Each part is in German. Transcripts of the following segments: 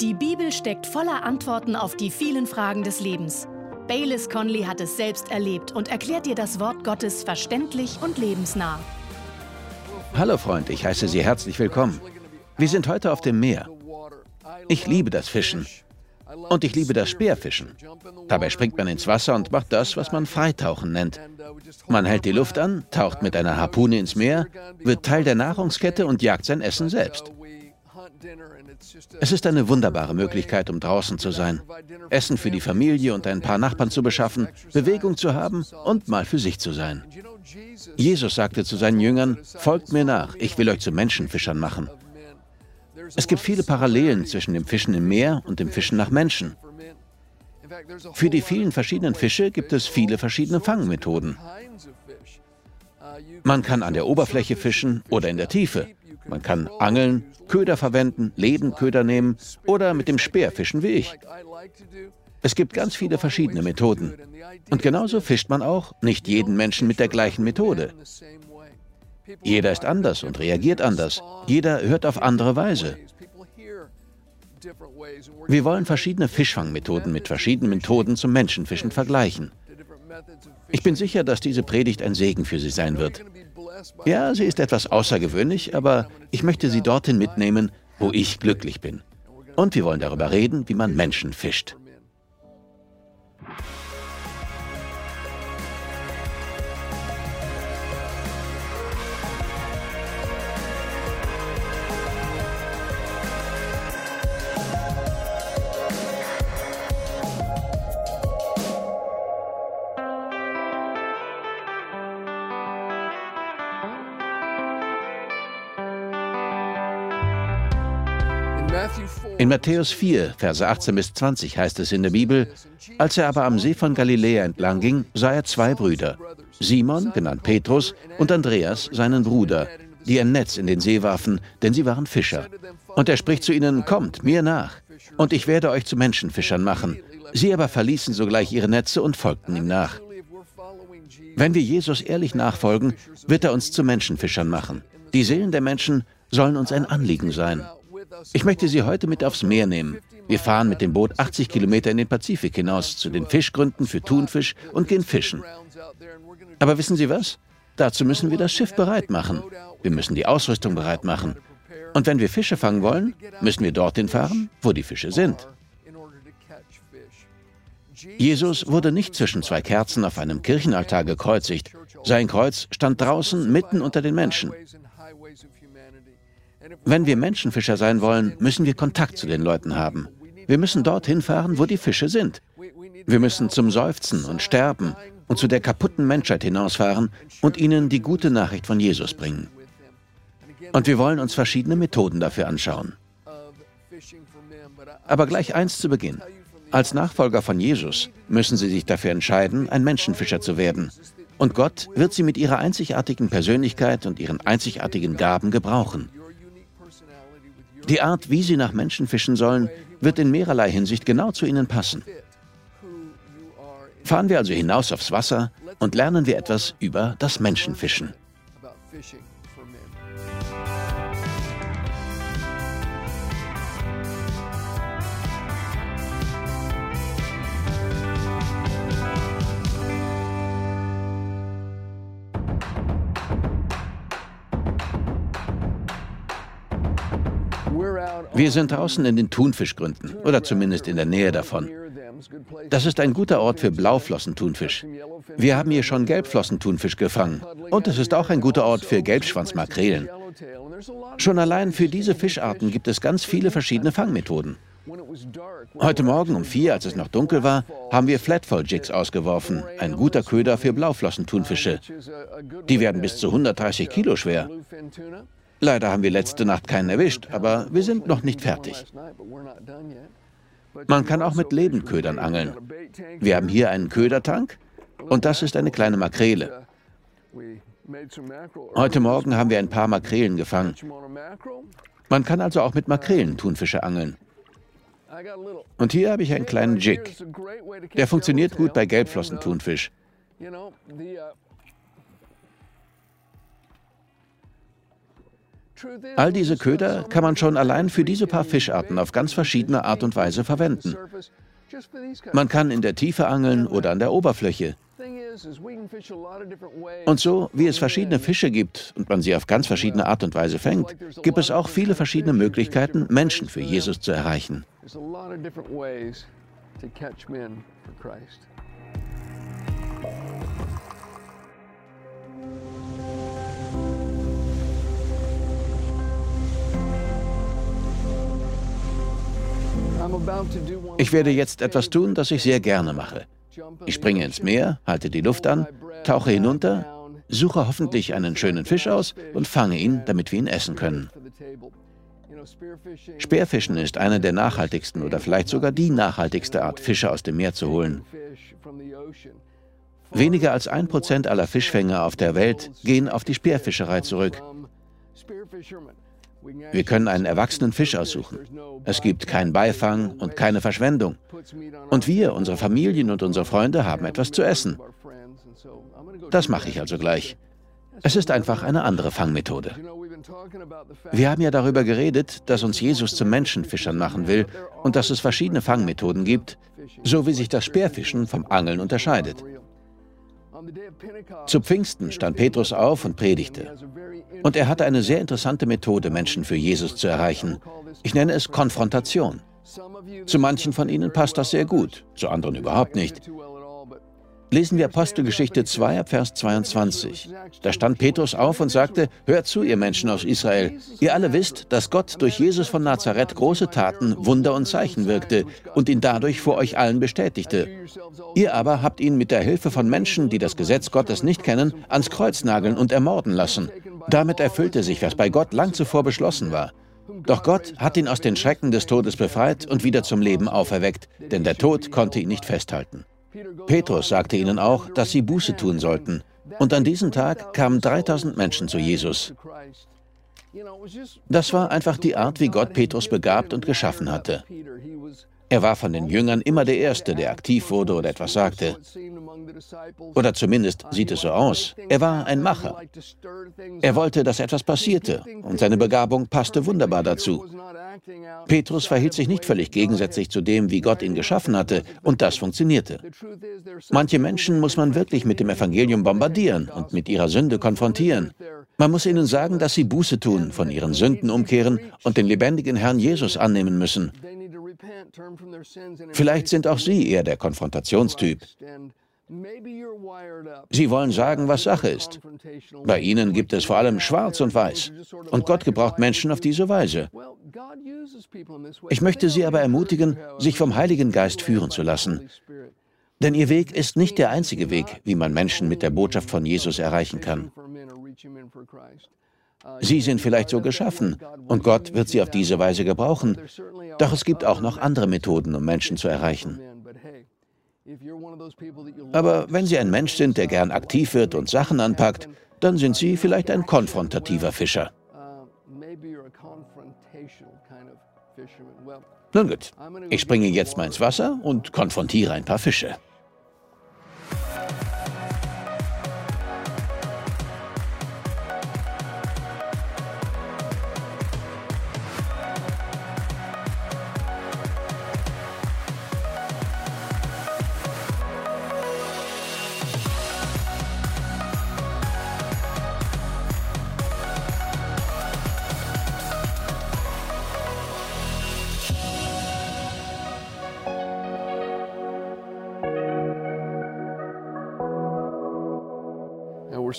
Die Bibel steckt voller Antworten auf die vielen Fragen des Lebens. Baylis Conley hat es selbst erlebt und erklärt dir das Wort Gottes verständlich und lebensnah. Hallo Freund, ich heiße Sie herzlich willkommen. Wir sind heute auf dem Meer. Ich liebe das Fischen. Und ich liebe das Speerfischen. Dabei springt man ins Wasser und macht das, was man Freitauchen nennt. Man hält die Luft an, taucht mit einer Harpune ins Meer, wird Teil der Nahrungskette und jagt sein Essen selbst. Es ist eine wunderbare Möglichkeit, um draußen zu sein, Essen für die Familie und ein paar Nachbarn zu beschaffen, Bewegung zu haben und mal für sich zu sein. Jesus sagte zu seinen Jüngern, folgt mir nach, ich will euch zu Menschenfischern machen. Es gibt viele Parallelen zwischen dem Fischen im Meer und dem Fischen nach Menschen. Für die vielen verschiedenen Fische gibt es viele verschiedene Fangmethoden. Man kann an der Oberfläche fischen oder in der Tiefe. Man kann angeln, Köder verwenden, Lebenköder nehmen oder mit dem Speer fischen wie ich. Es gibt ganz viele verschiedene Methoden. Und genauso fischt man auch nicht jeden Menschen mit der gleichen Methode. Jeder ist anders und reagiert anders. Jeder hört auf andere Weise. Wir wollen verschiedene Fischfangmethoden mit verschiedenen Methoden zum Menschenfischen vergleichen. Ich bin sicher, dass diese Predigt ein Segen für Sie sein wird. Ja, sie ist etwas außergewöhnlich, aber ich möchte Sie dorthin mitnehmen, wo ich glücklich bin. Und wir wollen darüber reden, wie man Menschen fischt. In Matthäus 4, Verse 18 bis 20 heißt es in der Bibel, als er aber am See von Galiläa entlang ging, sah er zwei Brüder, Simon, genannt Petrus, und Andreas, seinen Bruder, die ein Netz in den See warfen, denn sie waren Fischer. Und er spricht zu ihnen, kommt mir nach, und ich werde euch zu Menschenfischern machen. Sie aber verließen sogleich ihre Netze und folgten ihm nach. Wenn wir Jesus ehrlich nachfolgen, wird er uns zu Menschenfischern machen. Die Seelen der Menschen sollen uns ein Anliegen sein. Ich möchte Sie heute mit aufs Meer nehmen. Wir fahren mit dem Boot 80 Kilometer in den Pazifik hinaus zu den Fischgründen für Thunfisch und gehen fischen. Aber wissen Sie was? Dazu müssen wir das Schiff bereit machen. Wir müssen die Ausrüstung bereit machen. Und wenn wir Fische fangen wollen, müssen wir dorthin fahren, wo die Fische sind. Jesus wurde nicht zwischen zwei Kerzen auf einem Kirchenaltar gekreuzigt. Sein Kreuz stand draußen mitten unter den Menschen. Wenn wir Menschenfischer sein wollen, müssen wir Kontakt zu den Leuten haben. Wir müssen dorthin fahren, wo die Fische sind. Wir müssen zum Seufzen und Sterben und zu der kaputten Menschheit hinausfahren und ihnen die gute Nachricht von Jesus bringen. Und wir wollen uns verschiedene Methoden dafür anschauen. Aber gleich eins zu Beginn. Als Nachfolger von Jesus müssen Sie sich dafür entscheiden, ein Menschenfischer zu werden. Und Gott wird Sie mit Ihrer einzigartigen Persönlichkeit und Ihren einzigartigen Gaben gebrauchen. Die Art, wie sie nach Menschen fischen sollen, wird in mehrerlei Hinsicht genau zu ihnen passen. Fahren wir also hinaus aufs Wasser und lernen wir etwas über das Menschenfischen. Wir sind draußen in den Thunfischgründen oder zumindest in der Nähe davon. Das ist ein guter Ort für Blauflossenthunfisch. Wir haben hier schon Gelbflossenthunfisch gefangen. Und es ist auch ein guter Ort für Gelbschwanzmakrelen. Schon allein für diese Fischarten gibt es ganz viele verschiedene Fangmethoden. Heute Morgen um vier, als es noch dunkel war, haben wir Flatfall-Jigs ausgeworfen, ein guter Köder für Blauflossenthunfische. Die werden bis zu 130 Kilo schwer. Leider haben wir letzte Nacht keinen erwischt, aber wir sind noch nicht fertig. Man kann auch mit Lebendködern angeln. Wir haben hier einen Ködertank und das ist eine kleine Makrele. Heute Morgen haben wir ein paar Makrelen gefangen. Man kann also auch mit Makrelen Thunfische angeln. Und hier habe ich einen kleinen Jig. Der funktioniert gut bei Gelbflossenthunfisch. All diese Köder kann man schon allein für diese paar Fischarten auf ganz verschiedene Art und Weise verwenden. Man kann in der Tiefe angeln oder an der Oberfläche. Und so wie es verschiedene Fische gibt und man sie auf ganz verschiedene Art und Weise fängt, gibt es auch viele verschiedene Möglichkeiten, Menschen für Jesus zu erreichen. Ich werde jetzt etwas tun, das ich sehr gerne mache. Ich springe ins Meer, halte die Luft an, tauche hinunter, suche hoffentlich einen schönen Fisch aus und fange ihn, damit wir ihn essen können. Speerfischen ist eine der nachhaltigsten oder vielleicht sogar die nachhaltigste Art, Fische aus dem Meer zu holen. Weniger als ein Prozent aller Fischfänger auf der Welt gehen auf die Speerfischerei zurück. Wir können einen erwachsenen Fisch aussuchen. Es gibt keinen Beifang und keine Verschwendung. Und wir, unsere Familien und unsere Freunde haben etwas zu essen. Das mache ich also gleich. Es ist einfach eine andere Fangmethode. Wir haben ja darüber geredet, dass uns Jesus zu Menschenfischern machen will und dass es verschiedene Fangmethoden gibt, so wie sich das Speerfischen vom Angeln unterscheidet. Zu Pfingsten stand Petrus auf und predigte. Und er hatte eine sehr interessante Methode, Menschen für Jesus zu erreichen. Ich nenne es Konfrontation. Zu manchen von ihnen passt das sehr gut, zu anderen überhaupt nicht. Lesen wir Apostelgeschichte 2 Vers 22. Da stand Petrus auf und sagte, Hört zu, ihr Menschen aus Israel. Ihr alle wisst, dass Gott durch Jesus von Nazareth große Taten, Wunder und Zeichen wirkte und ihn dadurch vor euch allen bestätigte. Ihr aber habt ihn mit der Hilfe von Menschen, die das Gesetz Gottes nicht kennen, ans Kreuz nageln und ermorden lassen. Damit erfüllte sich, was bei Gott lang zuvor beschlossen war. Doch Gott hat ihn aus den Schrecken des Todes befreit und wieder zum Leben auferweckt, denn der Tod konnte ihn nicht festhalten. Petrus sagte ihnen auch, dass sie Buße tun sollten. Und an diesem Tag kamen 3000 Menschen zu Jesus. Das war einfach die Art, wie Gott Petrus begabt und geschaffen hatte. Er war von den Jüngern immer der Erste, der aktiv wurde oder etwas sagte. Oder zumindest sieht es so aus. Er war ein Macher. Er wollte, dass etwas passierte und seine Begabung passte wunderbar dazu. Petrus verhielt sich nicht völlig gegensätzlich zu dem, wie Gott ihn geschaffen hatte, und das funktionierte. Manche Menschen muss man wirklich mit dem Evangelium bombardieren und mit ihrer Sünde konfrontieren. Man muss ihnen sagen, dass sie Buße tun, von ihren Sünden umkehren und den lebendigen Herrn Jesus annehmen müssen. Vielleicht sind auch Sie eher der Konfrontationstyp. Sie wollen sagen, was Sache ist. Bei Ihnen gibt es vor allem Schwarz und Weiß. Und Gott gebraucht Menschen auf diese Weise. Ich möchte Sie aber ermutigen, sich vom Heiligen Geist führen zu lassen. Denn Ihr Weg ist nicht der einzige Weg, wie man Menschen mit der Botschaft von Jesus erreichen kann. Sie sind vielleicht so geschaffen und Gott wird sie auf diese Weise gebrauchen. Doch es gibt auch noch andere Methoden, um Menschen zu erreichen. Aber wenn Sie ein Mensch sind, der gern aktiv wird und Sachen anpackt, dann sind Sie vielleicht ein konfrontativer Fischer. Nun gut, ich springe jetzt mal ins Wasser und konfrontiere ein paar Fische.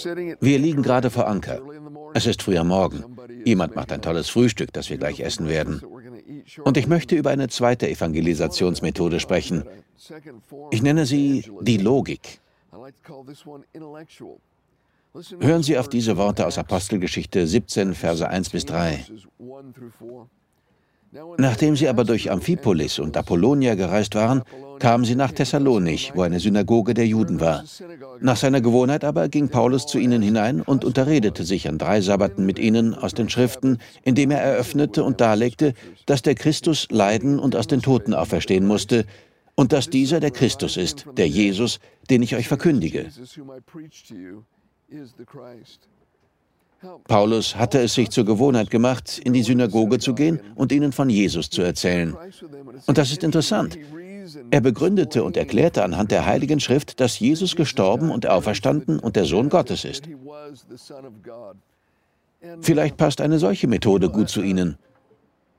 Wir liegen gerade vor Anker. Es ist früher Morgen. Jemand macht ein tolles Frühstück, das wir gleich essen werden. Und ich möchte über eine zweite Evangelisationsmethode sprechen. Ich nenne sie die Logik. Hören Sie auf diese Worte aus Apostelgeschichte 17, Verse 1 bis 3. Nachdem sie aber durch Amphipolis und Apollonia gereist waren, kamen sie nach Thessalonich, wo eine Synagoge der Juden war. Nach seiner Gewohnheit aber ging Paulus zu ihnen hinein und unterredete sich an drei Sabbaten mit ihnen aus den Schriften, indem er eröffnete und darlegte, dass der Christus leiden und aus den Toten auferstehen musste und dass dieser der Christus ist, der Jesus, den ich euch verkündige. Paulus hatte es sich zur Gewohnheit gemacht, in die Synagoge zu gehen und ihnen von Jesus zu erzählen. Und das ist interessant. Er begründete und erklärte anhand der Heiligen Schrift, dass Jesus gestorben und auferstanden und der Sohn Gottes ist. Vielleicht passt eine solche Methode gut zu Ihnen.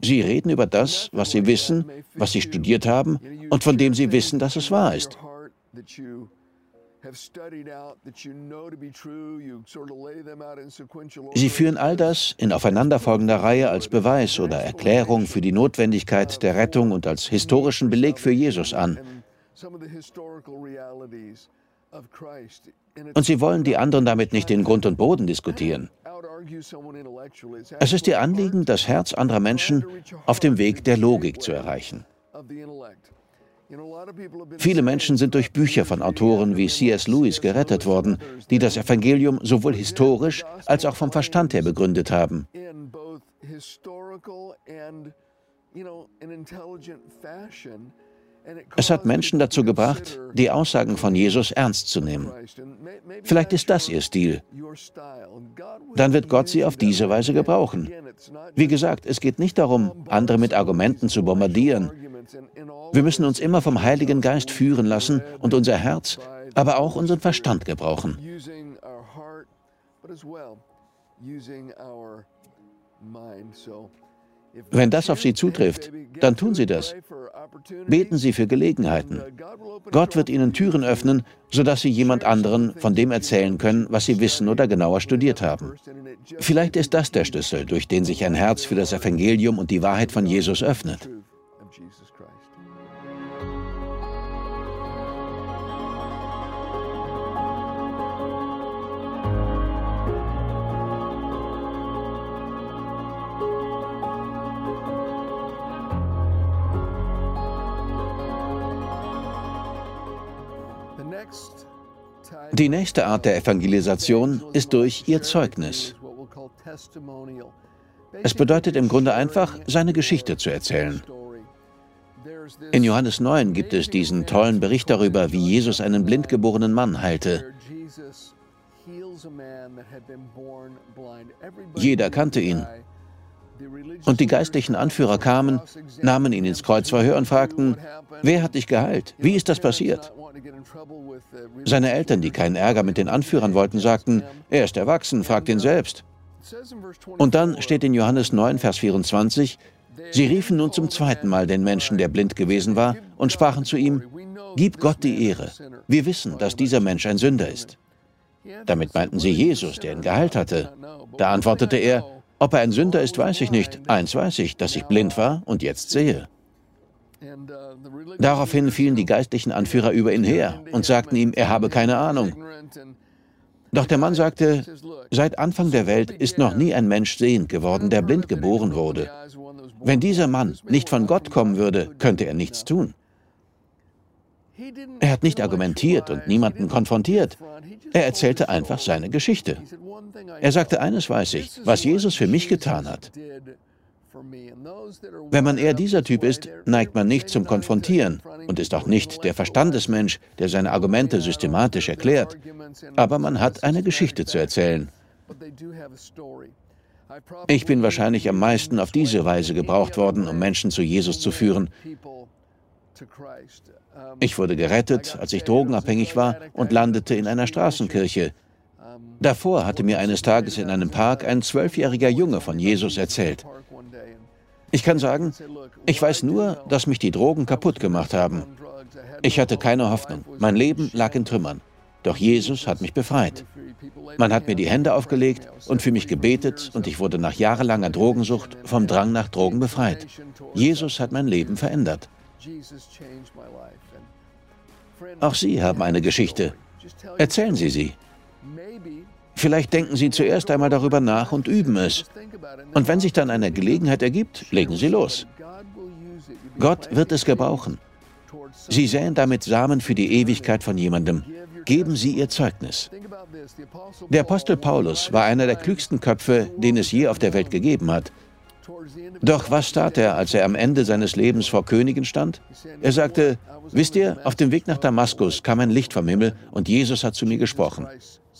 Sie reden über das, was Sie wissen, was Sie studiert haben und von dem Sie wissen, dass es wahr ist. Sie führen all das in aufeinanderfolgender Reihe als Beweis oder Erklärung für die Notwendigkeit der Rettung und als historischen Beleg für Jesus an. Und sie wollen die anderen damit nicht in Grund und Boden diskutieren. Es ist ihr Anliegen, das Herz anderer Menschen auf dem Weg der Logik zu erreichen. Viele Menschen sind durch Bücher von Autoren wie C.S. Lewis gerettet worden, die das Evangelium sowohl historisch als auch vom Verstand her begründet haben. Es hat Menschen dazu gebracht, die Aussagen von Jesus ernst zu nehmen. Vielleicht ist das ihr Stil. Dann wird Gott sie auf diese Weise gebrauchen. Wie gesagt, es geht nicht darum, andere mit Argumenten zu bombardieren. Wir müssen uns immer vom Heiligen Geist führen lassen und unser Herz, aber auch unseren Verstand gebrauchen. Wenn das auf Sie zutrifft, dann tun Sie das. Beten Sie für Gelegenheiten. Gott wird Ihnen Türen öffnen, sodass Sie jemand anderen von dem erzählen können, was Sie wissen oder genauer studiert haben. Vielleicht ist das der Schlüssel, durch den sich ein Herz für das Evangelium und die Wahrheit von Jesus öffnet. Die nächste Art der Evangelisation ist durch ihr Zeugnis. Es bedeutet im Grunde einfach, seine Geschichte zu erzählen. In Johannes 9 gibt es diesen tollen Bericht darüber, wie Jesus einen blindgeborenen Mann heilte. Jeder kannte ihn. Und die geistlichen Anführer kamen, nahmen ihn ins Kreuzverhör und fragten, wer hat dich geheilt? Wie ist das passiert? Seine Eltern, die keinen Ärger mit den Anführern wollten, sagten, er ist erwachsen, fragt ihn selbst. Und dann steht in Johannes 9, Vers 24, sie riefen nun zum zweiten Mal den Menschen, der blind gewesen war, und sprachen zu ihm, Gib Gott die Ehre. Wir wissen, dass dieser Mensch ein Sünder ist. Damit meinten sie Jesus, der ihn geheilt hatte. Da antwortete er, ob er ein Sünder ist, weiß ich nicht. Eins weiß ich, dass ich blind war und jetzt sehe. Daraufhin fielen die geistlichen Anführer über ihn her und sagten ihm, er habe keine Ahnung. Doch der Mann sagte, seit Anfang der Welt ist noch nie ein Mensch sehend geworden, der blind geboren wurde. Wenn dieser Mann nicht von Gott kommen würde, könnte er nichts tun. Er hat nicht argumentiert und niemanden konfrontiert. Er erzählte einfach seine Geschichte. Er sagte, eines weiß ich, was Jesus für mich getan hat. Wenn man eher dieser Typ ist, neigt man nicht zum Konfrontieren und ist auch nicht der Verstandesmensch, der seine Argumente systematisch erklärt. Aber man hat eine Geschichte zu erzählen. Ich bin wahrscheinlich am meisten auf diese Weise gebraucht worden, um Menschen zu Jesus zu führen. Ich wurde gerettet, als ich drogenabhängig war und landete in einer Straßenkirche. Davor hatte mir eines Tages in einem Park ein zwölfjähriger Junge von Jesus erzählt. Ich kann sagen, ich weiß nur, dass mich die Drogen kaputt gemacht haben. Ich hatte keine Hoffnung. Mein Leben lag in Trümmern. Doch Jesus hat mich befreit. Man hat mir die Hände aufgelegt und für mich gebetet und ich wurde nach jahrelanger Drogensucht vom Drang nach Drogen befreit. Jesus hat mein Leben verändert. Auch Sie haben eine Geschichte. Erzählen Sie sie. Vielleicht denken Sie zuerst einmal darüber nach und üben es. Und wenn sich dann eine Gelegenheit ergibt, legen Sie los. Gott wird es gebrauchen. Sie säen damit Samen für die Ewigkeit von jemandem. Geben Sie Ihr Zeugnis. Der Apostel Paulus war einer der klügsten Köpfe, den es je auf der Welt gegeben hat. Doch was tat er, als er am Ende seines Lebens vor Königen stand? Er sagte, wisst ihr, auf dem Weg nach Damaskus kam ein Licht vom Himmel und Jesus hat zu mir gesprochen.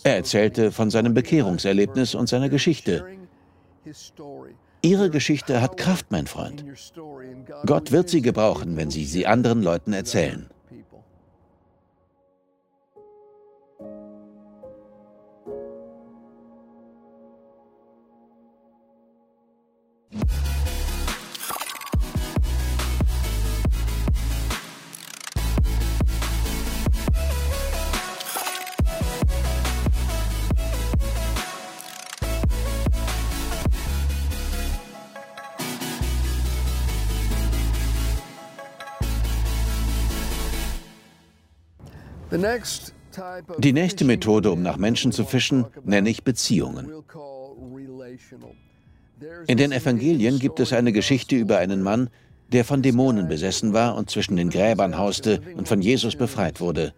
Er erzählte von seinem Bekehrungserlebnis und seiner Geschichte. Ihre Geschichte hat Kraft, mein Freund. Gott wird sie gebrauchen, wenn Sie sie anderen Leuten erzählen. Die nächste Methode, um nach Menschen zu fischen, nenne ich Beziehungen. In den Evangelien gibt es eine Geschichte über einen Mann, der von Dämonen besessen war und zwischen den Gräbern hauste und von Jesus befreit wurde.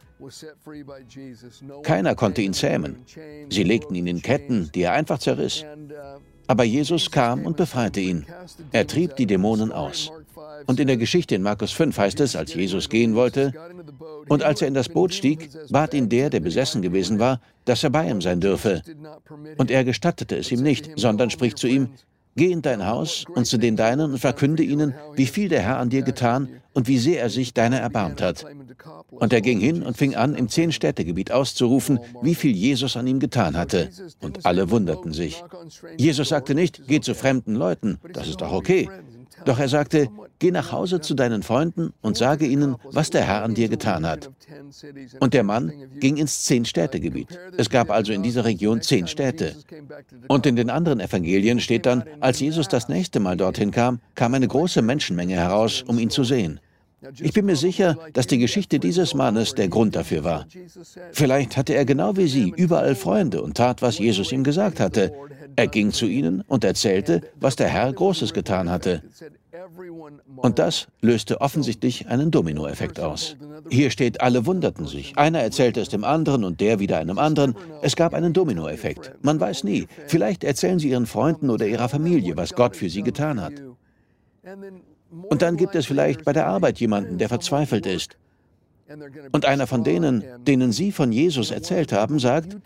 Keiner konnte ihn zähmen. Sie legten ihn in Ketten, die er einfach zerriss. Aber Jesus kam und befreite ihn. Er trieb die Dämonen aus. Und in der Geschichte in Markus 5 heißt es, als Jesus gehen wollte, und als er in das Boot stieg, bat ihn der, der besessen gewesen war, dass er bei ihm sein dürfe. Und er gestattete es ihm nicht, sondern spricht zu ihm, Geh in dein Haus und zu den Deinen und verkünde ihnen, wie viel der Herr an dir getan und wie sehr er sich deiner erbarmt hat. Und er ging hin und fing an, im Zehn-Städte-Gebiet auszurufen, wie viel Jesus an ihm getan hatte. Und alle wunderten sich. Jesus sagte nicht, geh zu fremden Leuten, das ist doch okay. Doch er sagte, geh nach Hause zu deinen Freunden und sage ihnen, was der Herr an dir getan hat. Und der Mann ging ins Zehn-Städte-Gebiet. Es gab also in dieser Region zehn Städte. Und in den anderen Evangelien steht dann, als Jesus das nächste Mal dorthin kam, kam eine große Menschenmenge heraus, um ihn zu sehen. Ich bin mir sicher, dass die Geschichte dieses Mannes der Grund dafür war. Vielleicht hatte er genau wie Sie überall Freunde und tat, was Jesus ihm gesagt hatte. Er ging zu ihnen und erzählte, was der Herr Großes getan hatte. Und das löste offensichtlich einen Dominoeffekt aus. Hier steht, alle wunderten sich. Einer erzählte es dem anderen und der wieder einem anderen. Es gab einen Dominoeffekt. Man weiß nie. Vielleicht erzählen sie ihren Freunden oder ihrer Familie, was Gott für sie getan hat. Und dann gibt es vielleicht bei der Arbeit jemanden, der verzweifelt ist. Und einer von denen, denen Sie von Jesus erzählt haben, sagt,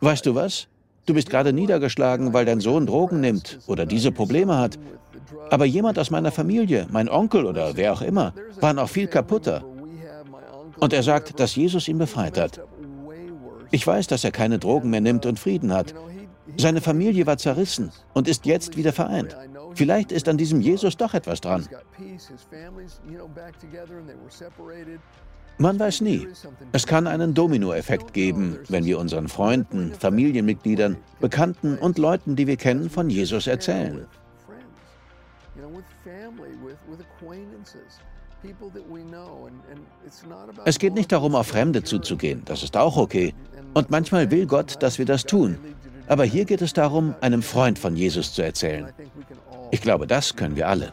weißt du was? Du bist gerade niedergeschlagen, weil dein Sohn Drogen nimmt oder diese Probleme hat. Aber jemand aus meiner Familie, mein Onkel oder wer auch immer, war noch viel kaputter. Und er sagt, dass Jesus ihn befreit hat. Ich weiß, dass er keine Drogen mehr nimmt und Frieden hat. Seine Familie war zerrissen und ist jetzt wieder vereint. Vielleicht ist an diesem Jesus doch etwas dran. Man weiß nie. Es kann einen Dominoeffekt geben, wenn wir unseren Freunden, Familienmitgliedern, Bekannten und Leuten, die wir kennen, von Jesus erzählen. Es geht nicht darum, auf Fremde zuzugehen, das ist auch okay. Und manchmal will Gott, dass wir das tun. Aber hier geht es darum, einem Freund von Jesus zu erzählen. Ich glaube, das können wir alle.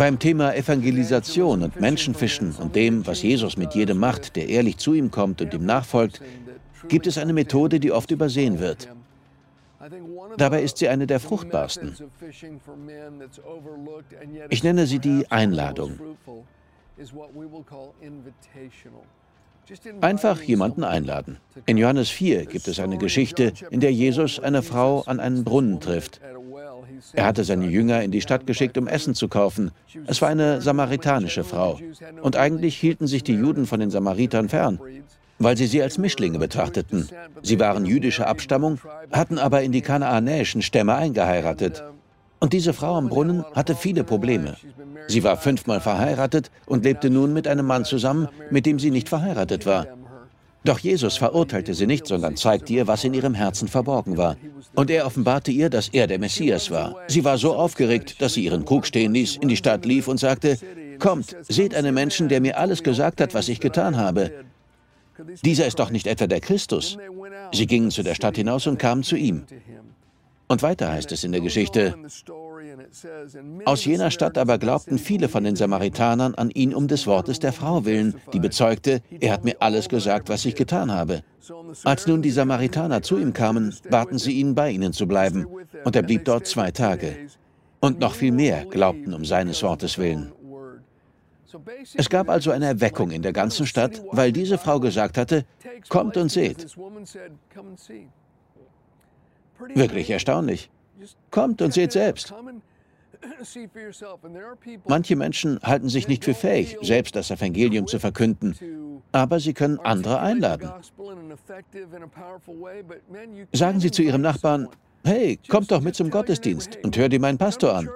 Beim Thema Evangelisation und Menschenfischen und dem, was Jesus mit jedem macht, der ehrlich zu ihm kommt und ihm nachfolgt, gibt es eine Methode, die oft übersehen wird. Dabei ist sie eine der fruchtbarsten. Ich nenne sie die Einladung. Einfach jemanden einladen. In Johannes 4 gibt es eine Geschichte, in der Jesus eine Frau an einen Brunnen trifft. Er hatte seine Jünger in die Stadt geschickt, um Essen zu kaufen. Es war eine samaritanische Frau. Und eigentlich hielten sich die Juden von den Samaritern fern, weil sie sie als Mischlinge betrachteten. Sie waren jüdischer Abstammung, hatten aber in die kanaanäischen Stämme eingeheiratet. Und diese Frau am Brunnen hatte viele Probleme. Sie war fünfmal verheiratet und lebte nun mit einem Mann zusammen, mit dem sie nicht verheiratet war. Doch Jesus verurteilte sie nicht, sondern zeigte ihr, was in ihrem Herzen verborgen war. Und er offenbarte ihr, dass er der Messias war. Sie war so aufgeregt, dass sie ihren Krug stehen ließ, in die Stadt lief und sagte, Kommt, seht einen Menschen, der mir alles gesagt hat, was ich getan habe. Dieser ist doch nicht etwa der Christus. Sie gingen zu der Stadt hinaus und kamen zu ihm. Und weiter heißt es in der Geschichte, aus jener Stadt aber glaubten viele von den Samaritanern an ihn um des Wortes der Frau willen, die bezeugte, er hat mir alles gesagt, was ich getan habe. Als nun die Samaritaner zu ihm kamen, baten sie ihn, bei ihnen zu bleiben, und er blieb dort zwei Tage. Und noch viel mehr glaubten um seines Wortes willen. Es gab also eine Erweckung in der ganzen Stadt, weil diese Frau gesagt hatte, kommt und seht. Wirklich erstaunlich. Kommt und seht selbst. Manche Menschen halten sich nicht für fähig, selbst das Evangelium zu verkünden, aber sie können andere einladen. Sagen Sie zu Ihrem Nachbarn, hey, kommt doch mit zum Gottesdienst und hör dir meinen Pastor an.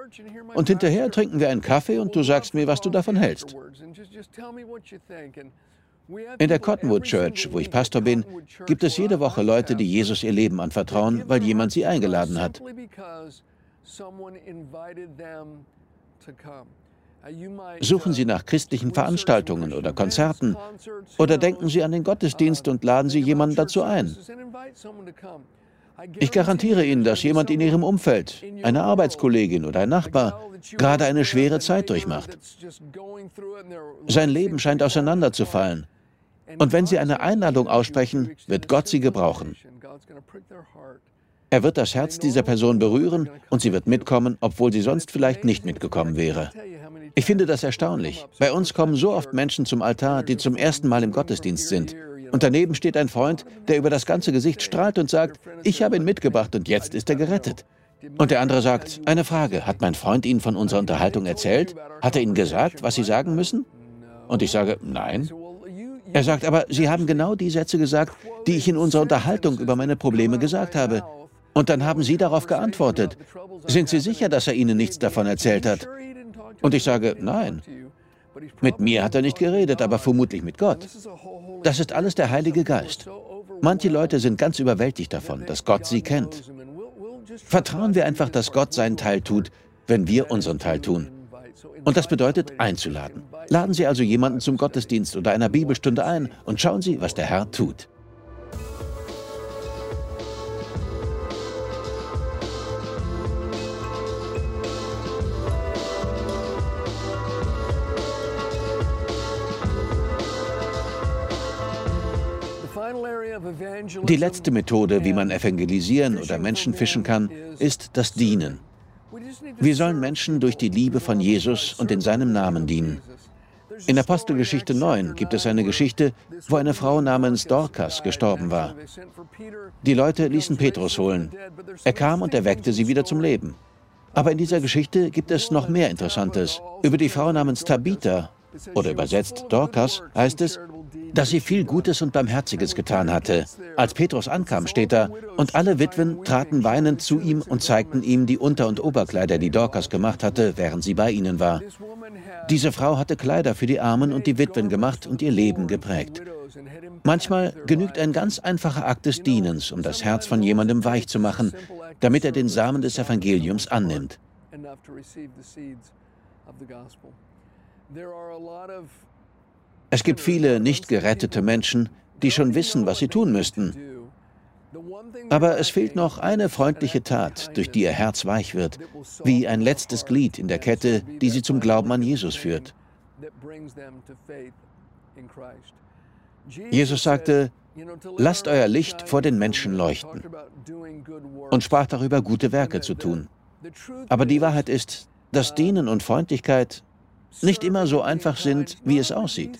Und hinterher trinken wir einen Kaffee und du sagst mir, was du davon hältst. In der Cottonwood Church, wo ich Pastor bin, gibt es jede Woche Leute, die Jesus ihr Leben anvertrauen, weil jemand sie eingeladen hat. Suchen Sie nach christlichen Veranstaltungen oder Konzerten oder denken Sie an den Gottesdienst und laden Sie jemanden dazu ein. Ich garantiere Ihnen, dass jemand in Ihrem Umfeld, eine Arbeitskollegin oder ein Nachbar, gerade eine schwere Zeit durchmacht. Sein Leben scheint auseinanderzufallen. Und wenn Sie eine Einladung aussprechen, wird Gott Sie gebrauchen. Er wird das Herz dieser Person berühren und sie wird mitkommen, obwohl sie sonst vielleicht nicht mitgekommen wäre. Ich finde das erstaunlich. Bei uns kommen so oft Menschen zum Altar, die zum ersten Mal im Gottesdienst sind. Und daneben steht ein Freund, der über das ganze Gesicht strahlt und sagt, ich habe ihn mitgebracht und jetzt ist er gerettet. Und der andere sagt, eine Frage, hat mein Freund Ihnen von unserer Unterhaltung erzählt? Hat er Ihnen gesagt, was Sie sagen müssen? Und ich sage, nein. Er sagt, aber Sie haben genau die Sätze gesagt, die ich in unserer Unterhaltung über meine Probleme gesagt habe. Und dann haben Sie darauf geantwortet. Sind Sie sicher, dass er Ihnen nichts davon erzählt hat? Und ich sage, nein. Mit mir hat er nicht geredet, aber vermutlich mit Gott. Das ist alles der Heilige Geist. Manche Leute sind ganz überwältigt davon, dass Gott sie kennt. Vertrauen wir einfach, dass Gott seinen Teil tut, wenn wir unseren Teil tun. Und das bedeutet einzuladen. Laden Sie also jemanden zum Gottesdienst oder einer Bibelstunde ein und schauen Sie, was der Herr tut. Die letzte Methode, wie man evangelisieren oder Menschen fischen kann, ist das Dienen. Wir sollen Menschen durch die Liebe von Jesus und in seinem Namen dienen. In Apostelgeschichte 9 gibt es eine Geschichte, wo eine Frau namens Dorcas gestorben war. Die Leute ließen Petrus holen. Er kam und erweckte sie wieder zum Leben. Aber in dieser Geschichte gibt es noch mehr Interessantes. Über die Frau namens Tabitha, oder übersetzt Dorcas, heißt es, dass sie viel Gutes und Barmherziges getan hatte. Als Petrus ankam, steht da, und alle Witwen traten weinend zu ihm und zeigten ihm die Unter- und Oberkleider, die Dorcas gemacht hatte, während sie bei ihnen war. Diese Frau hatte Kleider für die Armen und die Witwen gemacht und ihr Leben geprägt. Manchmal genügt ein ganz einfacher Akt des Dienens, um das Herz von jemandem weich zu machen, damit er den Samen des Evangeliums annimmt. Es gibt viele nicht gerettete Menschen, die schon wissen, was sie tun müssten. Aber es fehlt noch eine freundliche Tat, durch die ihr Herz weich wird, wie ein letztes Glied in der Kette, die sie zum Glauben an Jesus führt. Jesus sagte, lasst euer Licht vor den Menschen leuchten und sprach darüber, gute Werke zu tun. Aber die Wahrheit ist, dass Dienen und Freundlichkeit nicht immer so einfach sind, wie es aussieht.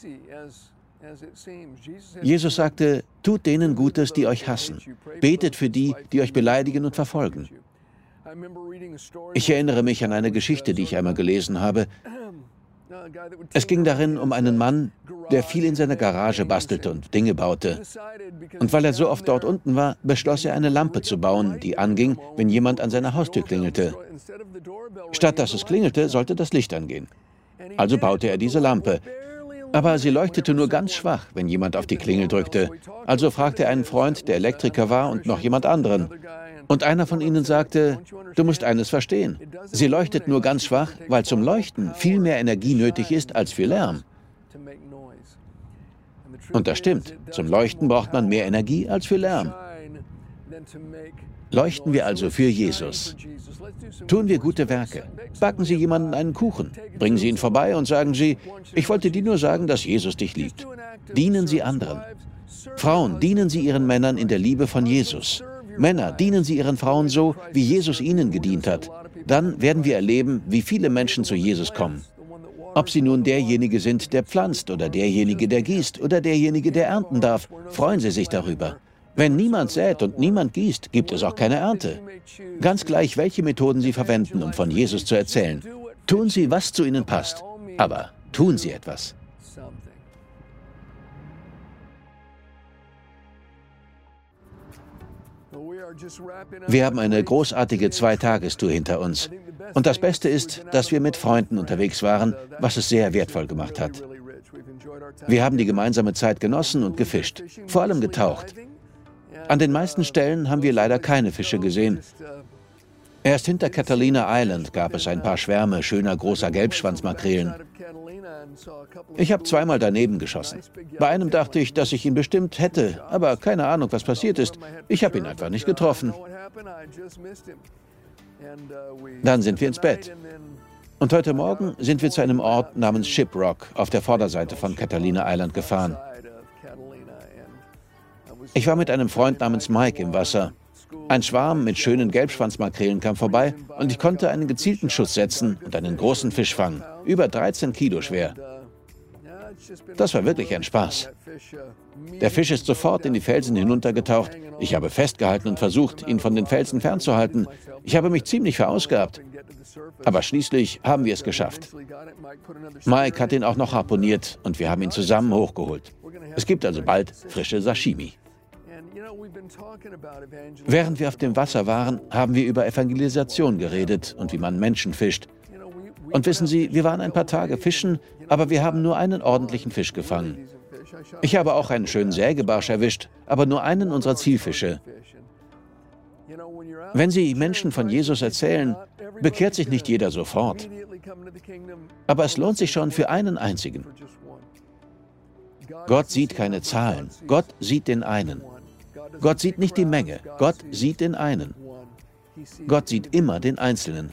Jesus sagte, tut denen Gutes, die euch hassen. Betet für die, die euch beleidigen und verfolgen. Ich erinnere mich an eine Geschichte, die ich einmal gelesen habe. Es ging darin um einen Mann, der viel in seiner Garage bastelte und Dinge baute. Und weil er so oft dort unten war, beschloss er eine Lampe zu bauen, die anging, wenn jemand an seiner Haustür klingelte. Statt dass es klingelte, sollte das Licht angehen. Also baute er diese Lampe. Aber sie leuchtete nur ganz schwach, wenn jemand auf die Klingel drückte. Also fragte er einen Freund, der Elektriker war, und noch jemand anderen. Und einer von ihnen sagte, du musst eines verstehen. Sie leuchtet nur ganz schwach, weil zum Leuchten viel mehr Energie nötig ist als für Lärm. Und das stimmt. Zum Leuchten braucht man mehr Energie als für Lärm. Leuchten wir also für Jesus. Tun wir gute Werke. Backen Sie jemanden einen Kuchen. Bringen Sie ihn vorbei und sagen Sie, ich wollte dir nur sagen, dass Jesus dich liebt. Dienen Sie anderen. Frauen, dienen Sie Ihren Männern in der Liebe von Jesus. Männer, dienen Sie Ihren Frauen so, wie Jesus ihnen gedient hat. dann werden wir erleben, wie viele Menschen zu Jesus kommen. Ob sie nun derjenige sind, der pflanzt oder derjenige, der gießt oder derjenige, der ernten darf, freuen sie sich darüber. Wenn niemand sät und niemand gießt, gibt es auch keine Ernte. Ganz gleich, welche Methoden Sie verwenden, um von Jesus zu erzählen. Tun Sie, was zu Ihnen passt. Aber tun Sie etwas. Wir haben eine großartige Zweitagestour hinter uns. Und das Beste ist, dass wir mit Freunden unterwegs waren, was es sehr wertvoll gemacht hat. Wir haben die gemeinsame Zeit genossen und gefischt, vor allem getaucht. An den meisten Stellen haben wir leider keine Fische gesehen. Erst hinter Catalina Island gab es ein paar Schwärme schöner großer Gelbschwanzmakrelen. Ich habe zweimal daneben geschossen. Bei einem dachte ich, dass ich ihn bestimmt hätte, aber keine Ahnung, was passiert ist. Ich habe ihn einfach nicht getroffen. Dann sind wir ins Bett. Und heute Morgen sind wir zu einem Ort namens Shiprock auf der Vorderseite von Catalina Island gefahren. Ich war mit einem Freund namens Mike im Wasser. Ein Schwarm mit schönen Gelbschwanzmakrelen kam vorbei und ich konnte einen gezielten Schuss setzen und einen großen Fisch fangen, über 13 Kilo schwer. Das war wirklich ein Spaß. Der Fisch ist sofort in die Felsen hinuntergetaucht. Ich habe festgehalten und versucht, ihn von den Felsen fernzuhalten. Ich habe mich ziemlich verausgabt. Aber schließlich haben wir es geschafft. Mike hat ihn auch noch harponiert und wir haben ihn zusammen hochgeholt. Es gibt also bald frische Sashimi. Während wir auf dem Wasser waren, haben wir über Evangelisation geredet und wie man Menschen fischt. Und wissen Sie, wir waren ein paar Tage fischen, aber wir haben nur einen ordentlichen Fisch gefangen. Ich habe auch einen schönen Sägebarsch erwischt, aber nur einen unserer Zielfische. Wenn Sie Menschen von Jesus erzählen, bekehrt sich nicht jeder sofort. Aber es lohnt sich schon für einen einzigen. Gott sieht keine Zahlen, Gott sieht den einen. Gott sieht nicht die Menge, Gott sieht den einen. Gott sieht immer den Einzelnen.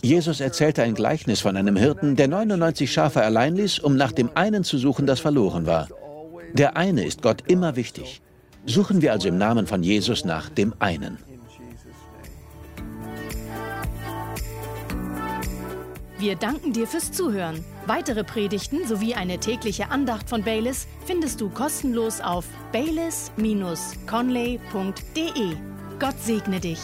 Jesus erzählte ein Gleichnis von einem Hirten, der 99 Schafe allein ließ, um nach dem einen zu suchen, das verloren war. Der eine ist Gott immer wichtig. Suchen wir also im Namen von Jesus nach dem einen. Wir danken dir fürs Zuhören. Weitere Predigten sowie eine tägliche Andacht von Baylis findest du kostenlos auf baylis-conley.de. Gott segne dich.